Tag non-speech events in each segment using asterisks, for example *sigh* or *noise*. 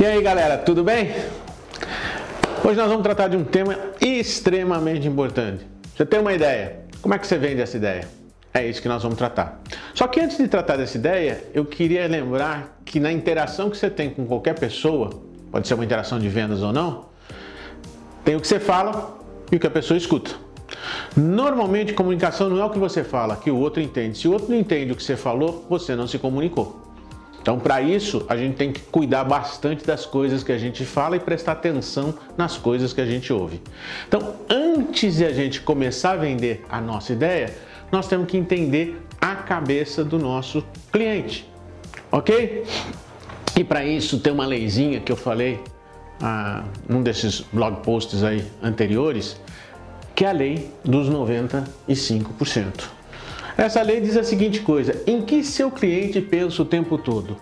E aí galera, tudo bem? Hoje nós vamos tratar de um tema extremamente importante. Você tem uma ideia? Como é que você vende essa ideia? É isso que nós vamos tratar. Só que antes de tratar dessa ideia, eu queria lembrar que na interação que você tem com qualquer pessoa, pode ser uma interação de vendas ou não, tem o que você fala e o que a pessoa escuta. Normalmente, comunicação não é o que você fala, que o outro entende. Se o outro não entende o que você falou, você não se comunicou. Então, para isso, a gente tem que cuidar bastante das coisas que a gente fala e prestar atenção nas coisas que a gente ouve. Então, antes de a gente começar a vender a nossa ideia, nós temos que entender a cabeça do nosso cliente, ok? E para isso tem uma leizinha que eu falei ah, num desses blog posts aí anteriores, que é a lei dos 95%. Essa lei diz a seguinte coisa: em que seu cliente pensa o tempo todo?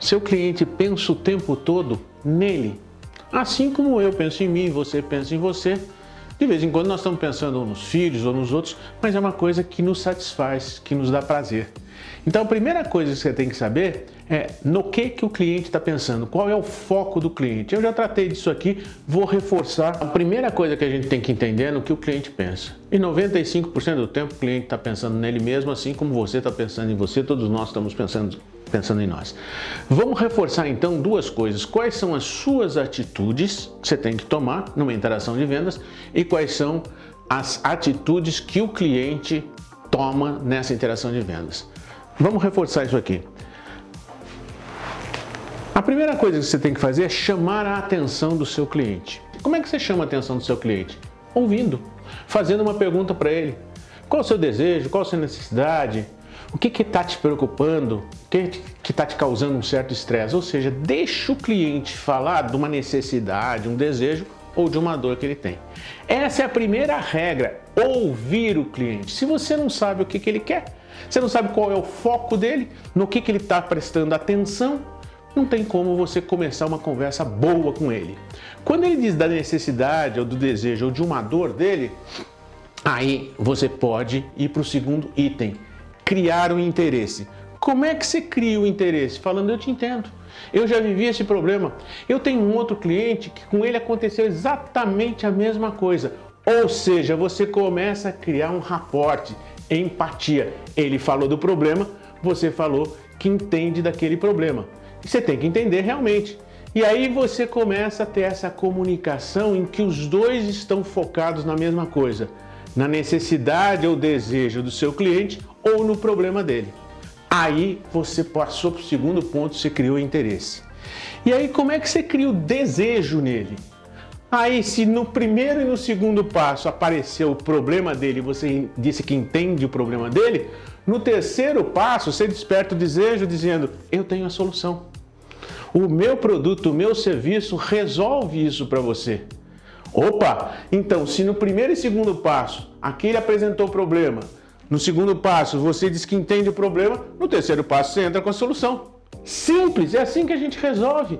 Seu cliente pensa o tempo todo nele. Assim como eu penso em mim, você pensa em você. De vez em quando nós estamos pensando nos filhos ou nos outros, mas é uma coisa que nos satisfaz, que nos dá prazer. Então a primeira coisa que você tem que saber é no que, que o cliente está pensando, qual é o foco do cliente. Eu já tratei disso aqui, vou reforçar. A primeira coisa que a gente tem que entender é no que o cliente pensa. E 95% do tempo o cliente está pensando nele mesmo, assim como você está pensando em você, todos nós estamos pensando, pensando em nós. Vamos reforçar então duas coisas. Quais são as suas atitudes que você tem que tomar numa interação de vendas e quais são as atitudes que o cliente toma nessa interação de vendas. Vamos reforçar isso aqui. A primeira coisa que você tem que fazer é chamar a atenção do seu cliente. Como é que você chama a atenção do seu cliente? Ouvindo, fazendo uma pergunta para ele. Qual o seu desejo? Qual a sua necessidade? O que está te preocupando? O que está te causando um certo estresse? Ou seja, deixa o cliente falar de uma necessidade, um desejo ou de uma dor que ele tem. Essa é a primeira regra, ouvir o cliente. Se você não sabe o que, que ele quer, você não sabe qual é o foco dele, no que, que ele está prestando atenção, não tem como você começar uma conversa boa com ele. Quando ele diz da necessidade ou do desejo ou de uma dor dele, aí você pode ir para o segundo item, criar um interesse. Como é que você cria o interesse? Falando, eu te entendo. Eu já vivi esse problema. Eu tenho um outro cliente que com ele aconteceu exatamente a mesma coisa. Ou seja, você começa a criar um raporte, empatia. Ele falou do problema, você falou que entende daquele problema. Você tem que entender realmente. E aí você começa a ter essa comunicação em que os dois estão focados na mesma coisa, na necessidade ou desejo do seu cliente ou no problema dele. Aí você passou para o segundo ponto, você criou interesse. E aí como é que você cria o desejo nele? Aí, se no primeiro e no segundo passo apareceu o problema dele, você disse que entende o problema dele, no terceiro passo você desperta o desejo dizendo: Eu tenho a solução. O meu produto, o meu serviço resolve isso para você. Opa! Então, se no primeiro e segundo passo aquele apresentou o problema, no segundo passo, você diz que entende o problema. No terceiro passo, você entra com a solução. Simples, é assim que a gente resolve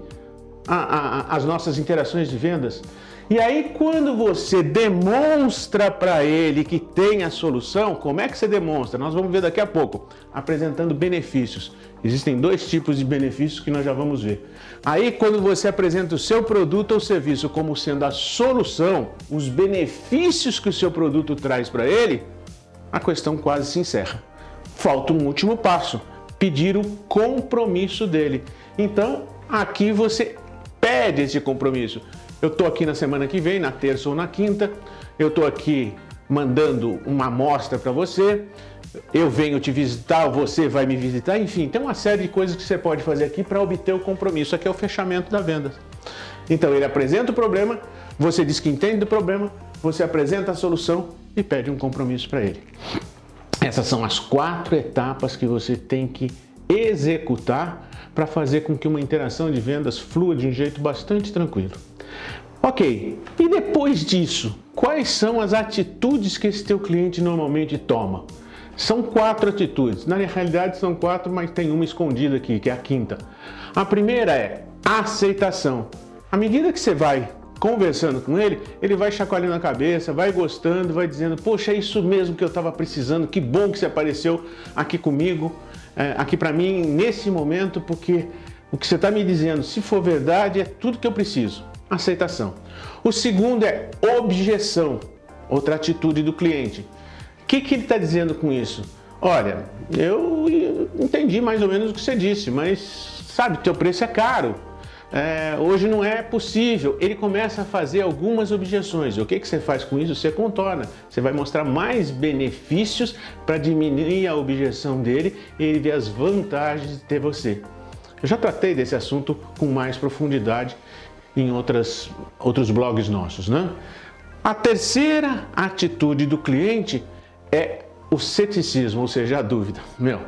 a, a, as nossas interações de vendas. E aí, quando você demonstra para ele que tem a solução, como é que você demonstra? Nós vamos ver daqui a pouco, apresentando benefícios. Existem dois tipos de benefícios que nós já vamos ver. Aí, quando você apresenta o seu produto ou serviço como sendo a solução, os benefícios que o seu produto traz para ele, a questão quase se encerra. Falta um último passo: pedir o compromisso dele. Então, aqui você pede esse compromisso. Eu estou aqui na semana que vem, na terça ou na quinta, eu estou aqui mandando uma amostra para você, eu venho te visitar, você vai me visitar, enfim, tem uma série de coisas que você pode fazer aqui para obter o compromisso. Aqui é o fechamento da venda. Então ele apresenta o problema, você diz que entende do problema, você apresenta a solução e pede um compromisso para ele. Essas são as quatro etapas que você tem que executar para fazer com que uma interação de vendas flua de um jeito bastante tranquilo. Ok, e depois disso, quais são as atitudes que esse teu cliente normalmente toma? São quatro atitudes. Na realidade são quatro, mas tem uma escondida aqui, que é a quinta. A primeira é aceitação. À medida que você vai conversando com ele, ele vai chacoalhando a cabeça, vai gostando, vai dizendo: Poxa, é isso mesmo que eu estava precisando, que bom que você apareceu aqui comigo, é, aqui para mim nesse momento, porque o que você está me dizendo, se for verdade, é tudo que eu preciso. Aceitação. O segundo é objeção, outra atitude do cliente. O que, que ele está dizendo com isso? Olha, eu entendi mais ou menos o que você disse, mas sabe, teu preço é caro. É, hoje não é possível. Ele começa a fazer algumas objeções. O que, que você faz com isso? Você contorna. Você vai mostrar mais benefícios para diminuir a objeção dele e ele vê as vantagens de ter você. Eu já tratei desse assunto com mais profundidade em outras, outros blogs nossos, né? A terceira atitude do cliente é o ceticismo, ou seja, a dúvida. Meu,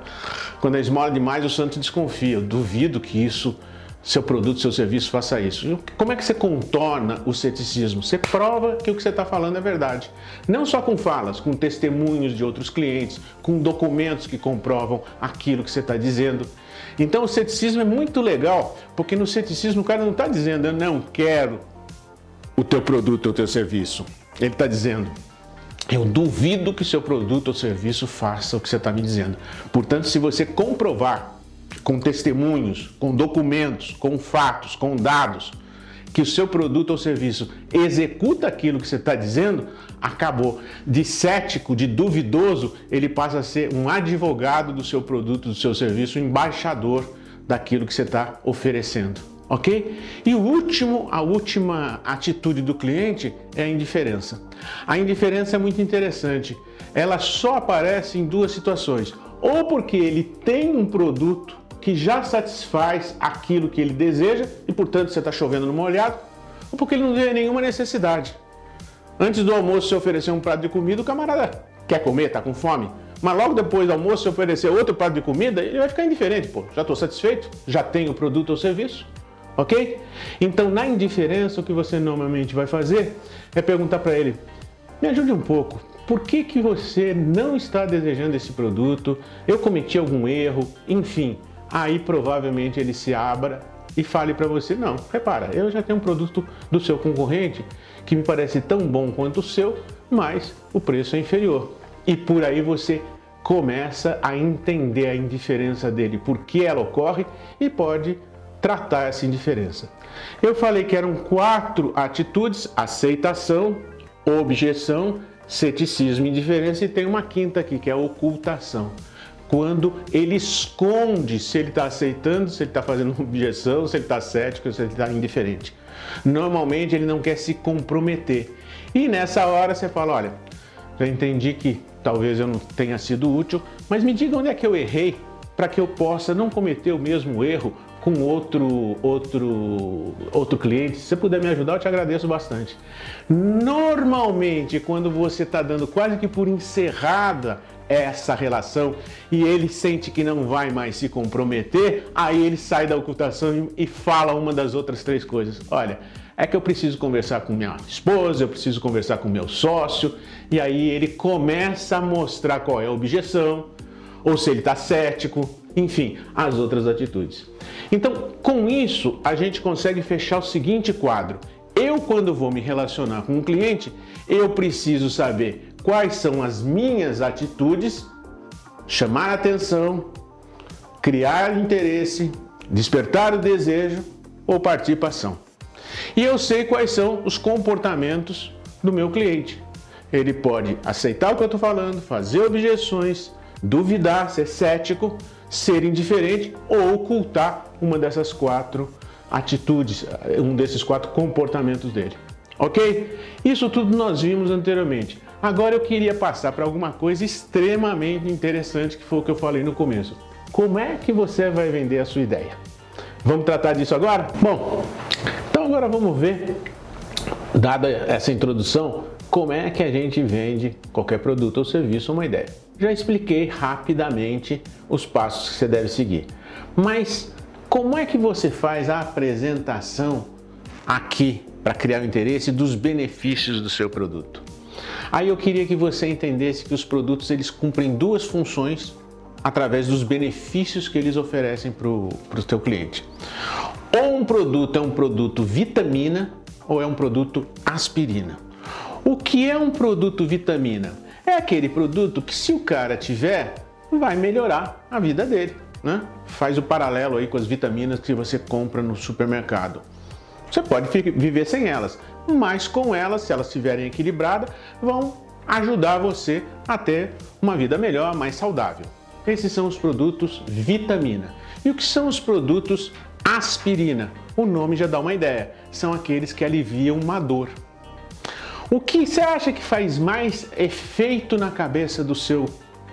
quando a esmola demais, o santo desconfia. Eu duvido que isso, seu produto, seu serviço faça isso. Como é que você contorna o ceticismo? Você prova que o que você está falando é verdade. Não só com falas, com testemunhos de outros clientes, com documentos que comprovam aquilo que você está dizendo. Então o ceticismo é muito legal, porque no ceticismo o cara não está dizendo eu não quero o teu produto ou teu serviço. Ele está dizendo eu duvido que seu produto ou serviço faça o que você está me dizendo. Portanto, se você comprovar com testemunhos, com documentos, com fatos, com dados, que o seu produto ou serviço executa aquilo que você está dizendo, acabou. De cético, de duvidoso, ele passa a ser um advogado do seu produto, do seu serviço, um embaixador daquilo que você está oferecendo ok? E o último, a última atitude do cliente é a indiferença. A indiferença é muito interessante. Ela só aparece em duas situações: ou porque ele tem um produto que já satisfaz aquilo que ele deseja e, portanto, você está chovendo no molhado, ou porque ele não vê nenhuma necessidade. Antes do almoço, se oferecer um prato de comida, o camarada quer comer, está com fome. Mas logo depois do almoço, se oferecer outro prato de comida, ele vai ficar indiferente. Pô, já estou satisfeito, já tenho o produto ou serviço ok? Então, na indiferença, o que você normalmente vai fazer é perguntar para ele: me ajude um pouco. Por que, que você não está desejando esse produto? Eu cometi algum erro? Enfim, aí provavelmente ele se abra e fale para você: não, repara, eu já tenho um produto do seu concorrente que me parece tão bom quanto o seu, mas o preço é inferior. E por aí você começa a entender a indiferença dele, por que ela ocorre e pode tratar essa indiferença. Eu falei que eram quatro atitudes: aceitação, objeção, ceticismo indiferença, e tem uma quinta aqui, que é ocultação. Quando ele esconde se ele está aceitando, se ele está fazendo *laughs* objeção, se ele está cético, se ele está indiferente. Normalmente ele não quer se comprometer. E nessa hora você fala: olha, já entendi que talvez eu não tenha sido útil, mas me diga onde é que eu errei para que eu possa não cometer o mesmo erro com outro, outro, outro cliente. Se você puder me ajudar, eu te agradeço bastante. Normalmente, quando você está dando quase que por encerrada essa relação e ele sente que não vai mais se comprometer, aí ele sai da ocultação e fala uma das outras três coisas. Olha, é que eu preciso conversar com minha esposa, eu preciso conversar com meu sócio, e aí ele começa a mostrar qual é a objeção, ou se ele está cético, enfim, as outras atitudes. Então, com isso, a gente consegue fechar o seguinte quadro. Eu, quando vou me relacionar com um cliente, eu preciso saber quais são as minhas atitudes, chamar atenção, criar interesse, despertar o desejo ou partir para ação. E eu sei quais são os comportamentos do meu cliente. Ele pode aceitar o que eu estou falando, fazer objeções, duvidar, ser cético, ser indiferente ou ocultar uma dessas quatro atitudes, um desses quatro comportamentos dele. Ok? Isso tudo nós vimos anteriormente. Agora eu queria passar para alguma coisa extremamente interessante que foi o que eu falei no começo. Como é que você vai vender a sua ideia? Vamos tratar disso agora? Bom, então agora vamos ver, dada essa introdução, como é que a gente vende qualquer produto ou serviço ou uma ideia. Já expliquei rapidamente os passos que você deve seguir. Mas como é que você faz a apresentação aqui para criar o interesse dos benefícios do seu produto? Aí eu queria que você entendesse que os produtos eles cumprem duas funções através dos benefícios que eles oferecem para o teu cliente. Ou um produto é um produto vitamina ou é um produto aspirina. O que é um produto vitamina? É aquele produto que se o cara tiver, vai melhorar a vida dele. né? Faz o paralelo aí com as vitaminas que você compra no supermercado. Você pode viver sem elas, mas com elas, se elas estiverem equilibradas, vão ajudar você a ter uma vida melhor, mais saudável. Esses são os produtos vitamina. E o que são os produtos aspirina? O nome já dá uma ideia. São aqueles que aliviam uma dor. O que você acha que faz mais efeito na cabeça do seu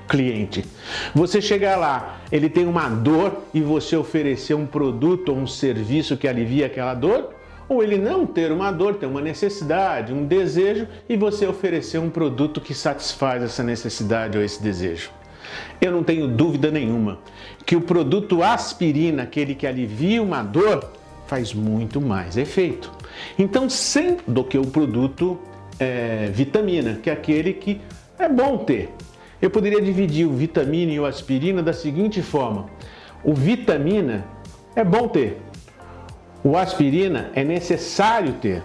cliente? Você chegar lá, ele tem uma dor e você oferecer um produto ou um serviço que alivia aquela dor? Ou ele não ter uma dor, ter uma necessidade, um desejo e você oferecer um produto que satisfaz essa necessidade ou esse desejo? Eu não tenho dúvida nenhuma que o produto aspirina, aquele que alivia uma dor, faz muito mais efeito. Então, sem do que o produto é, vitamina, que é aquele que é bom ter. Eu poderia dividir o vitamina e o aspirina da seguinte forma: o vitamina é bom ter, o aspirina é necessário ter.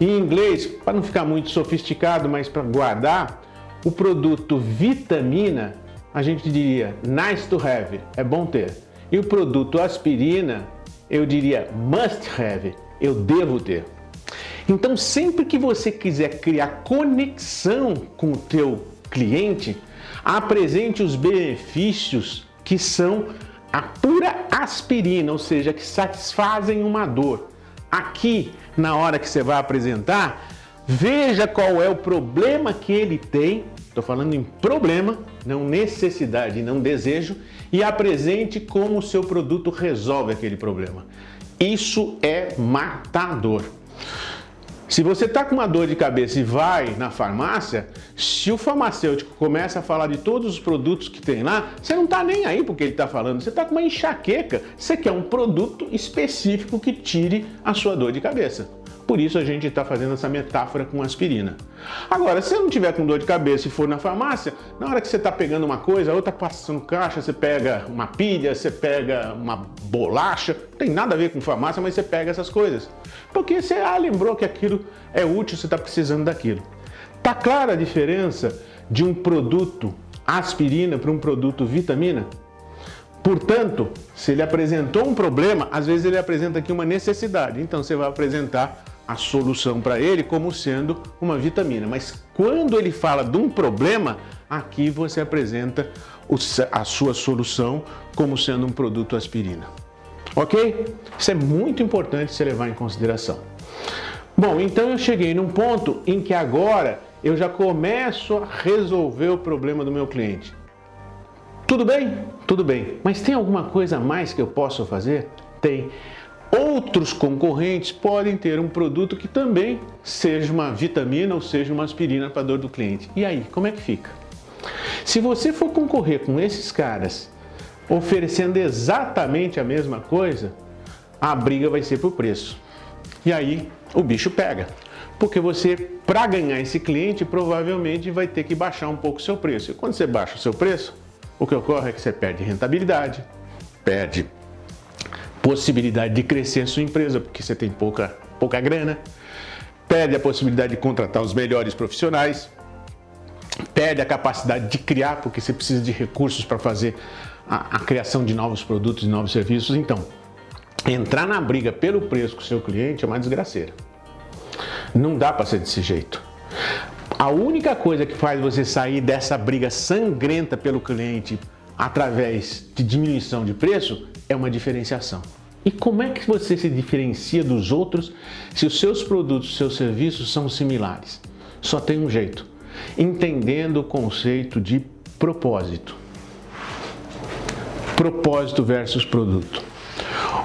Em inglês, para não ficar muito sofisticado, mas para guardar, o produto vitamina a gente diria nice to have, é bom ter. E o produto aspirina, eu diria must have, eu devo ter. Então, sempre que você quiser criar conexão com o teu cliente, apresente os benefícios que são a pura aspirina, ou seja, que satisfazem uma dor. Aqui, na hora que você vai apresentar, veja qual é o problema que ele tem, estou falando em problema, não necessidade, não desejo, e apresente como o seu produto resolve aquele problema. Isso é matador. Se você está com uma dor de cabeça e vai na farmácia, se o farmacêutico começa a falar de todos os produtos que tem lá, você não está nem aí porque ele está falando. Você está com uma enxaqueca. Você quer um produto específico que tire a sua dor de cabeça. Por isso a gente está fazendo essa metáfora com aspirina. Agora, se você não tiver com dor de cabeça e for na farmácia, na hora que você está pegando uma coisa, outra passando caixa, você pega uma pilha, você pega uma bolacha, não tem nada a ver com farmácia, mas você pega essas coisas. Porque você ah, lembrou que aquilo é útil, você está precisando daquilo. Tá clara a diferença de um produto aspirina para um produto vitamina? Portanto, se ele apresentou um problema, às vezes ele apresenta aqui uma necessidade. Então você vai apresentar a solução para ele como sendo uma vitamina. Mas quando ele fala de um problema, aqui você apresenta a sua solução como sendo um produto aspirina. Ok? Isso é muito importante você levar em consideração. Bom, então eu cheguei num ponto em que agora eu já começo a resolver o problema do meu cliente. Tudo bem? Tudo bem. Mas tem alguma coisa mais que eu possa fazer? Tem. Outros concorrentes podem ter um produto que também seja uma vitamina ou seja uma aspirina para a dor do cliente. E aí, como é que fica? Se você for concorrer com esses caras oferecendo exatamente a mesma coisa, a briga vai ser por preço. E aí o bicho pega. Porque você, para ganhar esse cliente, provavelmente vai ter que baixar um pouco o seu preço. E quando você baixa o seu preço, o que ocorre é que você perde rentabilidade, perde possibilidade de crescer a sua empresa, porque você tem pouca, pouca grana, perde a possibilidade de contratar os melhores profissionais, perde a capacidade de criar, porque você precisa de recursos para fazer a, a, criação de novos produtos e novos serviços. Então, entrar na briga pelo preço com o seu cliente é uma desgraceira. Não dá para ser desse jeito. A única coisa que faz você sair dessa briga sangrenta pelo cliente através de diminuição de preço é uma diferenciação. E como é que você se diferencia dos outros se os seus produtos, seus serviços são similares? Só tem um jeito: entendendo o conceito de propósito. Propósito versus produto.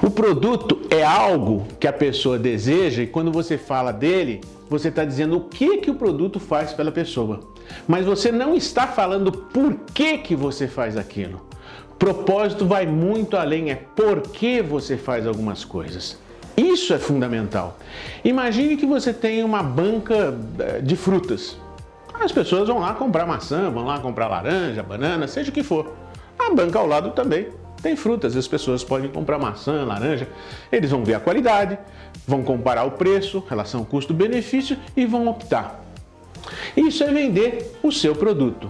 O produto é algo que a pessoa deseja e quando você fala dele, você está dizendo o que, que o produto faz pela pessoa. Mas você não está falando por que, que você faz aquilo. Propósito vai muito além, é por que você faz algumas coisas. Isso é fundamental. Imagine que você tem uma banca eh, de frutas. As pessoas vão lá comprar maçã, vão lá comprar laranja, banana, seja o que for. A banca ao lado também tem frutas, as pessoas podem comprar maçã, laranja, eles vão ver a qualidade, vão comparar o preço, relação custo-benefício e vão optar. Isso é vender o seu produto.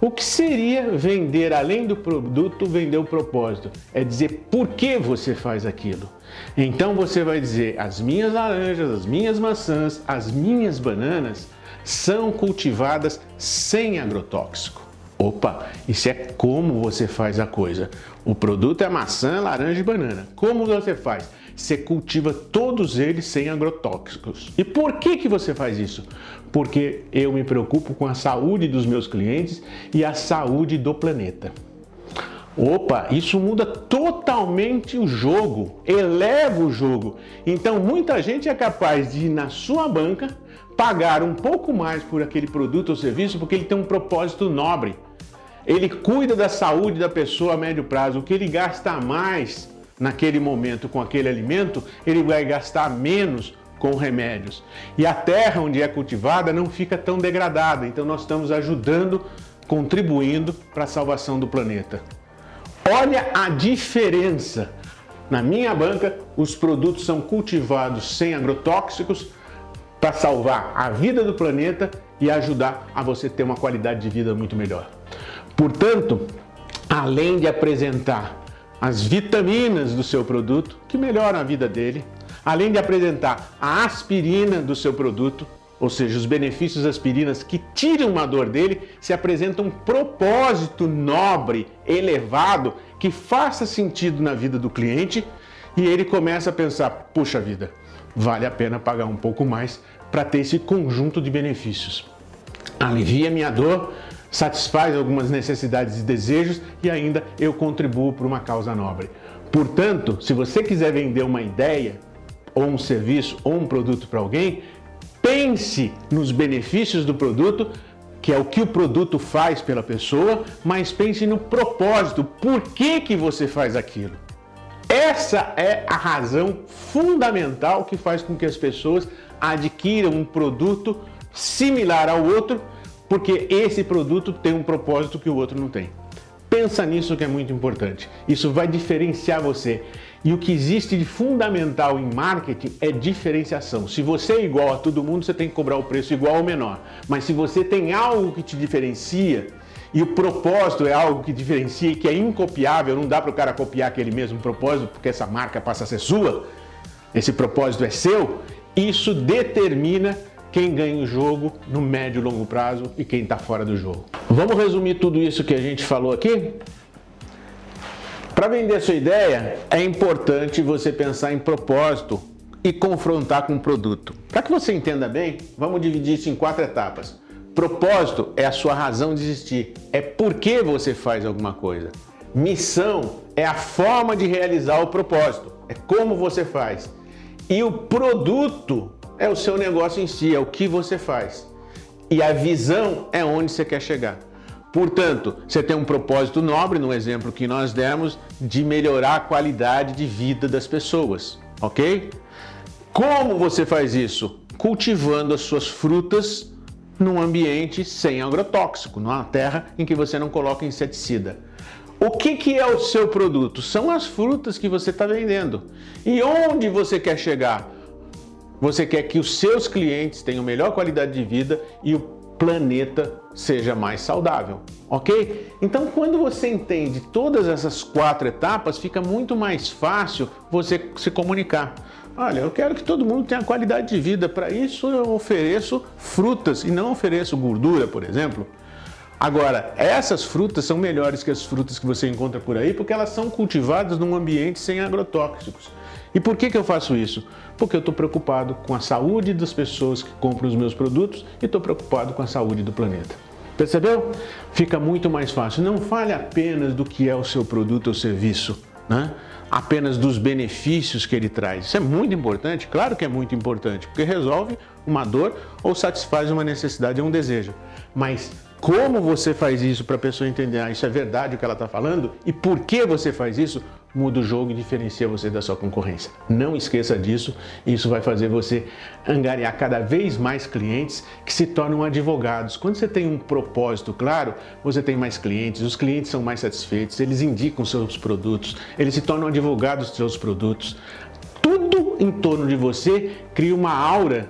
O que seria vender além do produto, vender o propósito? É dizer por que você faz aquilo. Então você vai dizer: as minhas laranjas, as minhas maçãs, as minhas bananas são cultivadas sem agrotóxico. Opa, isso é como você faz a coisa. O produto é maçã, laranja e banana. Como você faz? Você cultiva todos eles sem agrotóxicos. E por que, que você faz isso? Porque eu me preocupo com a saúde dos meus clientes e a saúde do planeta. Opa, isso muda totalmente o jogo, eleva o jogo. Então muita gente é capaz de ir na sua banca pagar um pouco mais por aquele produto ou serviço porque ele tem um propósito nobre. Ele cuida da saúde da pessoa a médio prazo. O que ele gasta mais naquele momento com aquele alimento, ele vai gastar menos com remédios. E a terra onde é cultivada não fica tão degradada. Então nós estamos ajudando, contribuindo para a salvação do planeta. Olha a diferença. Na minha banca, os produtos são cultivados sem agrotóxicos para salvar a vida do planeta e ajudar a você ter uma qualidade de vida muito melhor. Portanto, além de apresentar as vitaminas do seu produto, que melhoram a vida dele, além de apresentar a aspirina do seu produto, ou seja, os benefícios das aspirinas que tiram a dor dele, se apresenta um propósito nobre, elevado, que faça sentido na vida do cliente e ele começa a pensar: puxa vida, vale a pena pagar um pouco mais para ter esse conjunto de benefícios. Alivia minha dor, satisfaz algumas necessidades e desejos e ainda eu contribuo para uma causa nobre. Portanto, se você quiser vender uma ideia, ou um serviço, ou um produto para alguém, pense nos benefícios do produto, que é o que o produto faz pela pessoa, mas pense no propósito, por que, que você faz aquilo. Essa é a razão fundamental que faz com que as pessoas adquiram um produto similar ao outro porque esse produto tem um propósito que o outro não tem. Pensa nisso que é muito importante. Isso vai diferenciar você. E o que existe de fundamental em marketing é diferenciação. Se você é igual a todo mundo, você tem que cobrar o preço igual ou menor. Mas se você tem algo que te diferencia, e o propósito é algo que diferencia e que é incopiável, não dá para o cara copiar aquele mesmo propósito porque essa marca passa a ser sua, esse propósito é seu, isso determina quem ganha o jogo no médio e longo prazo e quem está fora do jogo. Vamos resumir tudo isso que a gente falou aqui? Para vender sua ideia, é importante você pensar em propósito e confrontar com o produto. Para que você entenda bem, vamos dividir isso em quatro etapas. Propósito é a sua razão de existir, é por que você faz alguma coisa. Missão é a forma de realizar o propósito, é como você faz. E o produto é o seu negócio em si, é o que você faz. E a visão é onde você quer chegar. Portanto, você tem um propósito nobre, no exemplo que nós demos, de melhorar a qualidade de vida das pessoas, ok? Como você faz isso? Cultivando as suas frutas num ambiente sem agrotóxico, numa terra em que você não coloca inseticida. O que, que é o seu produto? São as frutas que você está vendendo. E onde você quer chegar? Você quer que os seus clientes tenham melhor qualidade de vida e o planeta seja mais saudável, ok? Então, quando você entende todas essas quatro etapas, fica muito mais fácil você se comunicar. Olha, eu quero que todo mundo tenha qualidade de vida. Para isso, eu ofereço frutas e não ofereço gordura, por exemplo. Agora, essas frutas são melhores que as frutas que você encontra por aí porque elas são cultivadas num ambiente sem agrotóxicos. E por que, que eu faço isso? Porque eu estou preocupado com a saúde das pessoas que compram os meus produtos e estou preocupado com a saúde do planeta. Percebeu? Fica muito mais fácil. Não fale apenas do que é o seu produto ou serviço, né? apenas dos benefícios que ele traz. Isso é muito importante, claro que é muito importante, porque resolve uma dor ou satisfaz uma necessidade ou um desejo. Mas como você faz isso para a pessoa entender, ah, isso é verdade o que ela está falando? E por que você faz isso, muda o jogo e diferencia você da sua concorrência. Não esqueça disso, isso vai fazer você angariar cada vez mais clientes que se tornam advogados. Quando você tem um propósito claro, você tem mais clientes, os clientes são mais satisfeitos, eles indicam seus produtos, eles se tornam advogados dos seus produtos. Tudo em torno de você cria uma aura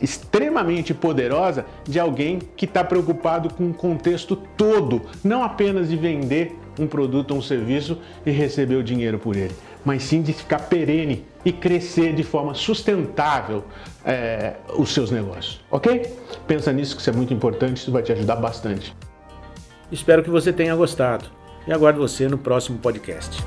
extremamente poderosa de alguém que está preocupado com o contexto todo, não apenas de vender um produto ou um serviço e receber o dinheiro por ele, mas sim de ficar perene e crescer de forma sustentável é, os seus negócios, ok? Pensa nisso que isso é muito importante, isso vai te ajudar bastante. Espero que você tenha gostado e aguardo você no próximo podcast.